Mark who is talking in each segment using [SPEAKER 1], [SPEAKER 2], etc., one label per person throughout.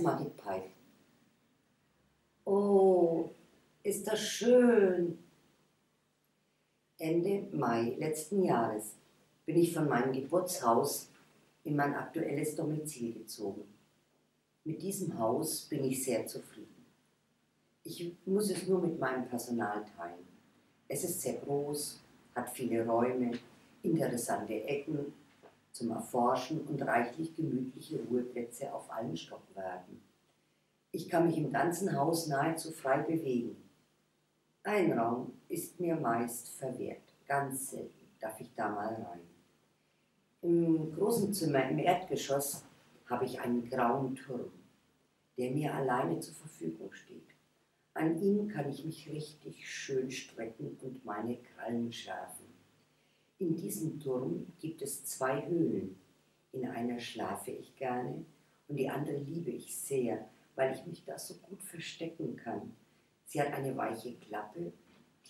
[SPEAKER 1] Margit Peif. Oh, ist das schön. Ende Mai letzten Jahres bin ich von meinem Geburtshaus in mein aktuelles Domizil gezogen. Mit diesem Haus bin ich sehr zufrieden. Ich muss es nur mit meinem Personal teilen. Es ist sehr groß, hat viele Räume, interessante Ecken zum Erforschen und reichlich gemütliche Ruheplätze auf allen Stockwerken. Ich kann mich im ganzen Haus nahezu frei bewegen. Ein Raum ist mir meist verwehrt, ganz selten darf ich da mal rein. Im großen Zimmer im Erdgeschoss habe ich einen grauen Turm, der mir alleine zur Verfügung steht. An ihm kann ich mich richtig schön strecken und meine Krallen schärfen. In diesem Turm gibt es zwei Höhlen. In einer schlafe ich gerne und die andere liebe ich sehr, weil ich mich da so gut verstecken kann. Sie hat eine weiche Klappe,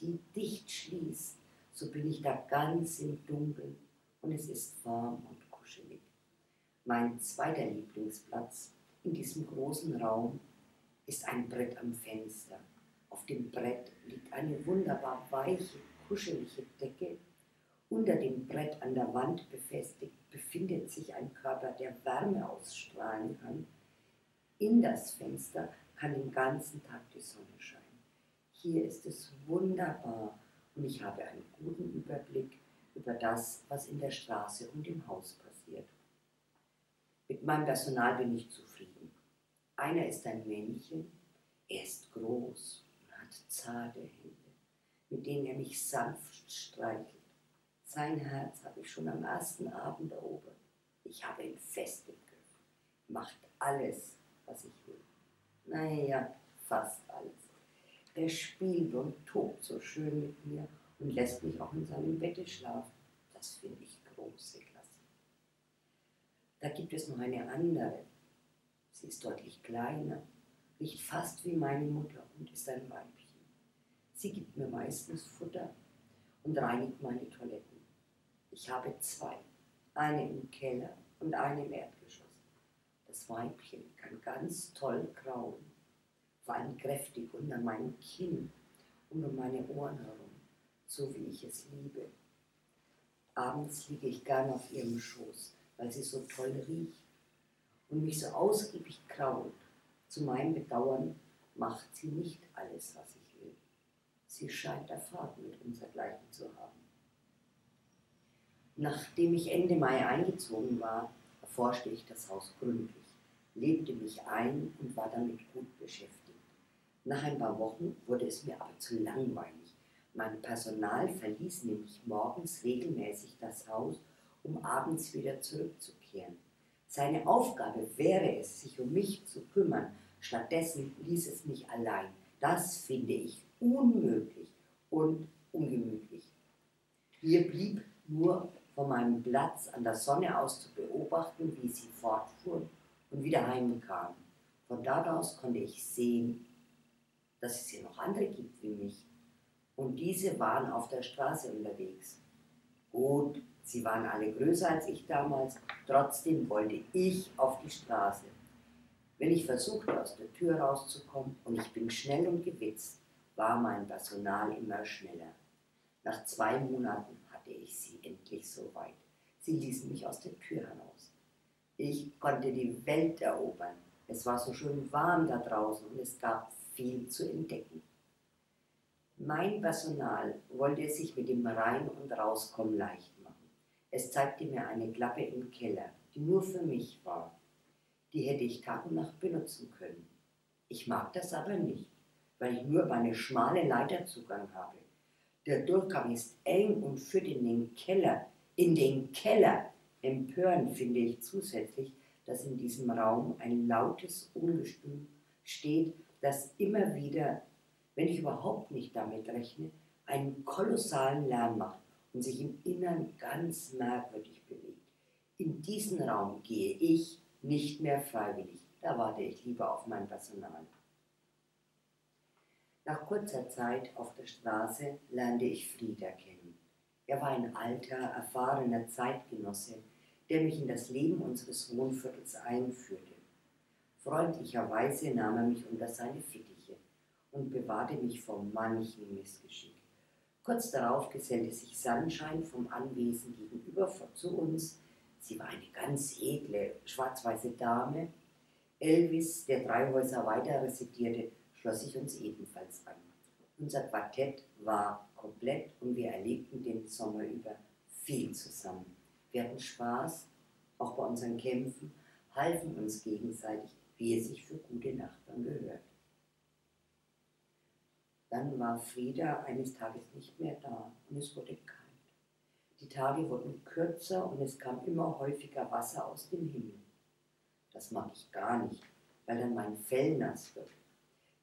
[SPEAKER 1] die dicht schließt. So bin ich da ganz im Dunkeln und es ist warm und kuschelig. Mein zweiter Lieblingsplatz in diesem großen Raum ist ein Brett am Fenster. Auf dem Brett liegt eine wunderbar weiche, kuschelige Decke unter dem Brett an der Wand befestigt befindet sich ein Körper, der Wärme ausstrahlen kann. In das Fenster kann den ganzen Tag die Sonne scheinen. Hier ist es wunderbar und ich habe einen guten Überblick über das, was in der Straße und im Haus passiert. Mit meinem Personal bin ich zufrieden. Einer ist ein Männchen, er ist groß und hat zarte Hände, mit denen er mich sanft streichelt. Sein Herz habe ich schon am ersten Abend erobert. Ich habe ihn fest im Griff. Macht alles, was ich will. Naja, fast alles. Er spielt und tobt so schön mit mir und lässt mich auch in seinem Bette schlafen. Das finde ich große Klasse. Da gibt es noch eine andere. Sie ist deutlich kleiner, riecht fast wie meine Mutter und ist ein Weibchen. Sie gibt mir meistens Futter und reinigt meine Toiletten. Ich habe zwei, eine im Keller und eine im Erdgeschoss. Das Weibchen kann ganz toll grauen, vor allem kräftig unter meinem Kinn und um meine Ohren herum, so wie ich es liebe. Abends liege ich gern auf ihrem Schoß, weil sie so toll riecht und mich so ausgiebig kraut. Zu meinem Bedauern macht sie nicht alles, was ich will. Sie scheint Erfahrung mit unsergleichen zu haben. Nachdem ich Ende Mai eingezogen war, erforschte ich das Haus gründlich, lebte mich ein und war damit gut beschäftigt. Nach ein paar Wochen wurde es mir aber zu langweilig. Mein Personal verließ nämlich morgens regelmäßig das Haus, um abends wieder zurückzukehren. Seine Aufgabe wäre es, sich um mich zu kümmern. Stattdessen ließ es mich allein. Das finde ich unmöglich und ungemütlich. Mir blieb nur von meinem Platz an der Sonne aus zu beobachten, wie sie fortfuhr und wieder heimkam. Von dort aus konnte ich sehen, dass es hier noch andere gibt wie mich. Und diese waren auf der Straße unterwegs. Gut, sie waren alle größer als ich damals, trotzdem wollte ich auf die Straße. Wenn ich versuchte, aus der Tür rauszukommen und ich bin schnell und gewitzt, war mein Personal immer schneller. Nach zwei Monaten hatte ich sie endlich so weit. Sie ließen mich aus der Tür heraus. Ich konnte die Welt erobern. Es war so schön warm da draußen und es gab viel zu entdecken. Mein Personal wollte es sich mit dem Rein- und Rauskommen leicht machen. Es zeigte mir eine Klappe im Keller, die nur für mich war. Die hätte ich Tag und Nacht benutzen können. Ich mag das aber nicht, weil ich nur über eine schmale Leiter Zugang habe. Der Durchgang ist eng und führt in den Keller. In den Keller. Empörend finde ich zusätzlich, dass in diesem Raum ein lautes Ungestüm steht, das immer wieder, wenn ich überhaupt nicht damit rechne, einen kolossalen Lärm macht und sich im Innern ganz merkwürdig bewegt. In diesen Raum gehe ich nicht mehr freiwillig. Da warte ich lieber auf mein Personal. Nach kurzer Zeit auf der Straße lernte ich Frieda kennen. Er war ein alter, erfahrener Zeitgenosse, der mich in das Leben unseres Wohnviertels einführte. Freundlicherweise nahm er mich unter seine Fittiche und bewahrte mich vor manchem Missgeschick. Kurz darauf gesellte sich Sonnenschein vom Anwesen gegenüber zu uns. Sie war eine ganz edle, schwarz-weiße Dame. Elvis, der drei Häuser weiter residierte, schloss sich uns ebenfalls an. Unser Quartett war komplett und wir erlebten den Sommer über viel zusammen. Wir hatten Spaß, auch bei unseren Kämpfen, halfen uns gegenseitig, wie es sich für gute Nachbarn gehört. Dann war Frieda eines Tages nicht mehr da und es wurde kalt. Die Tage wurden kürzer und es kam immer häufiger Wasser aus dem Himmel. Das mag ich gar nicht, weil dann mein Fell nass wird.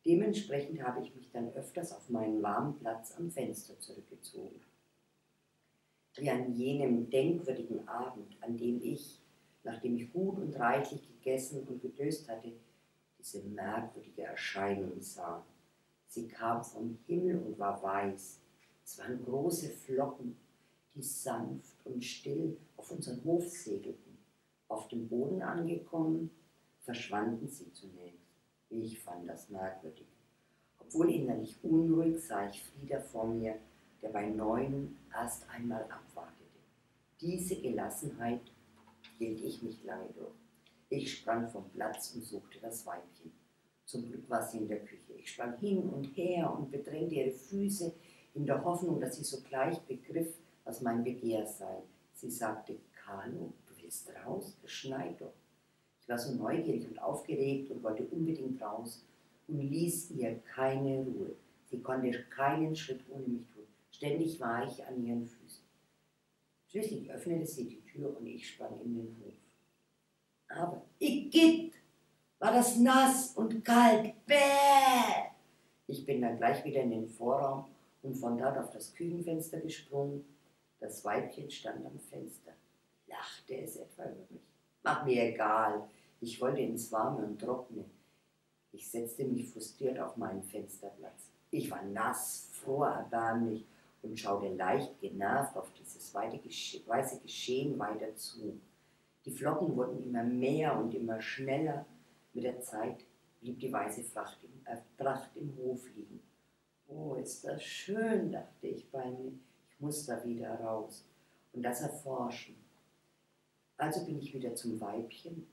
[SPEAKER 1] Dementsprechend habe ich mich dann öfters auf meinen warmen Platz am Fenster zurückgezogen. Wie an jenem denkwürdigen Abend, an dem ich, nachdem ich gut und reichlich gegessen und gedöst hatte, diese merkwürdige Erscheinung sah. Sie kam vom Himmel und war weiß. Es waren große Flocken, die sanft und still auf unseren Hof segelten. Auf dem Boden angekommen, verschwanden sie zunächst. Ich fand das merkwürdig. Obwohl innerlich unruhig sah ich Frieda vor mir, der bei neun erst einmal abwartete. Diese Gelassenheit hielt ich nicht lange durch. Ich sprang vom Platz und suchte das Weibchen. Zum Glück war sie in der Küche. Ich sprang hin und her und bedrängte ihre Füße in der Hoffnung, dass sie sogleich begriff, was mein Begehr sei. Sie sagte, Carlo, du willst raus? Es schneit doch. Ich war so neugierig und aufgeregt und wollte unbedingt raus und ließ ihr keine Ruhe. Sie konnte keinen Schritt ohne mich tun. Ständig war ich an ihren Füßen. Schließlich öffnete sie die Tür und ich sprang in den Hof. Aber Igitt, war das nass und kalt. Bäh! Ich bin dann gleich wieder in den Vorraum und von dort auf das Küchenfenster gesprungen. Das Weibchen stand am Fenster. Lachte es etwa über mich? Mach mir egal. Ich wollte ins Warme und Trockene. Ich setzte mich frustriert auf meinen Fensterplatz. Ich war nass, froh, erbärmlich und schaute leicht genervt auf dieses weiße Geschehen weiter zu. Die Flocken wurden immer mehr und immer schneller. Mit der Zeit blieb die weiße Pracht im, äh, Pracht im Hof liegen. Oh, ist das schön, dachte ich bei mir. Ich muss da wieder raus und das erforschen. Also bin ich wieder zum Weibchen.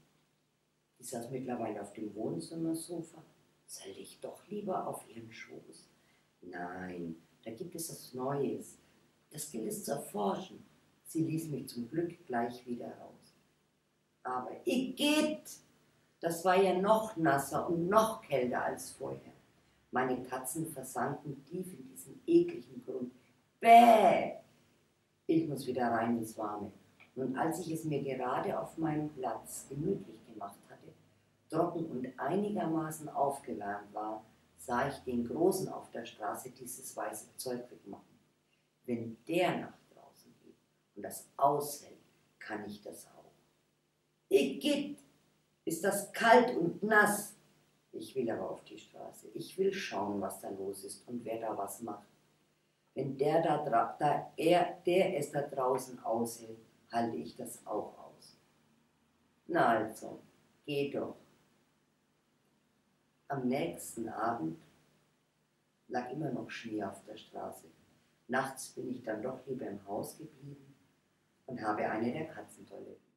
[SPEAKER 1] Die saß mittlerweile auf dem Wohnzimmersofa. Soll ich doch lieber auf ihren Schoß? Nein, da gibt es was Neues. Das gilt es zu erforschen. Sie ließ mich zum Glück gleich wieder raus. Aber Igitt, das war ja noch nasser und noch kälter als vorher. Meine Katzen versanken tief in diesen ekligen Grund. Bäh! Ich muss wieder rein ins Warme. Und als ich es mir gerade auf meinem Platz gemütlich gemacht hatte, trocken und einigermaßen aufgewärmt war, sah ich den Großen auf der Straße dieses weiße Zeug wegmachen. Wenn der nach draußen geht und das aushält, kann ich das auch. Igitt, ist das kalt und nass. Ich will aber auf die Straße. Ich will schauen, was da los ist und wer da was macht. Wenn der, da, da er, der es da draußen aushält, halte ich das auch aus. Na also, geh doch. Am nächsten Abend lag immer noch Schnee auf der Straße. Nachts bin ich dann doch lieber im Haus geblieben und habe eine der Katzentoiletten